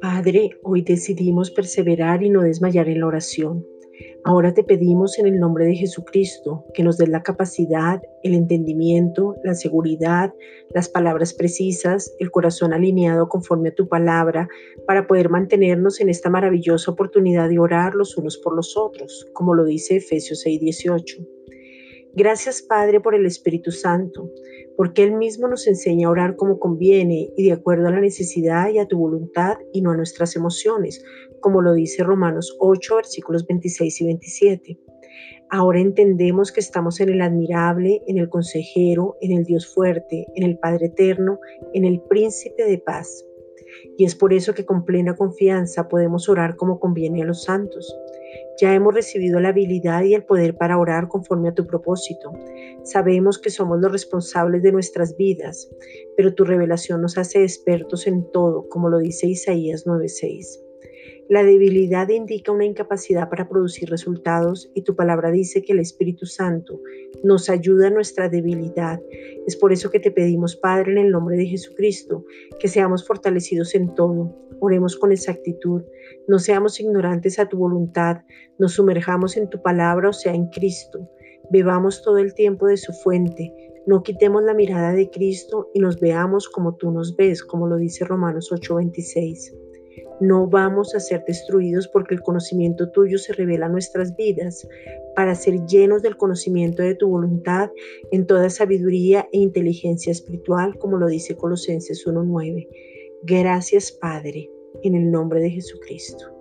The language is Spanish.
Padre, hoy decidimos perseverar y no desmayar en la oración. Ahora te pedimos en el nombre de Jesucristo que nos des la capacidad, el entendimiento, la seguridad, las palabras precisas, el corazón alineado conforme a tu palabra, para poder mantenernos en esta maravillosa oportunidad de orar los unos por los otros, como lo dice Efesios 6:18. Gracias Padre por el Espíritu Santo, porque Él mismo nos enseña a orar como conviene y de acuerdo a la necesidad y a tu voluntad y no a nuestras emociones, como lo dice Romanos 8, versículos 26 y 27. Ahora entendemos que estamos en el admirable, en el consejero, en el Dios fuerte, en el Padre eterno, en el príncipe de paz. Y es por eso que con plena confianza podemos orar como conviene a los santos. Ya hemos recibido la habilidad y el poder para orar conforme a tu propósito. Sabemos que somos los responsables de nuestras vidas, pero tu revelación nos hace expertos en todo, como lo dice Isaías 9:6. La debilidad indica una incapacidad para producir resultados y tu palabra dice que el Espíritu Santo nos ayuda en nuestra debilidad. Es por eso que te pedimos, Padre, en el nombre de Jesucristo, que seamos fortalecidos en todo. Oremos con exactitud, no seamos ignorantes a tu voluntad, nos sumerjamos en tu palabra, o sea, en Cristo. Bebamos todo el tiempo de su fuente, no quitemos la mirada de Cristo y nos veamos como tú nos ves, como lo dice Romanos 8:26. No vamos a ser destruidos porque el conocimiento tuyo se revela nuestras vidas para ser llenos del conocimiento de tu voluntad en toda sabiduría e inteligencia espiritual, como lo dice Colosenses 1.9. Gracias Padre, en el nombre de Jesucristo.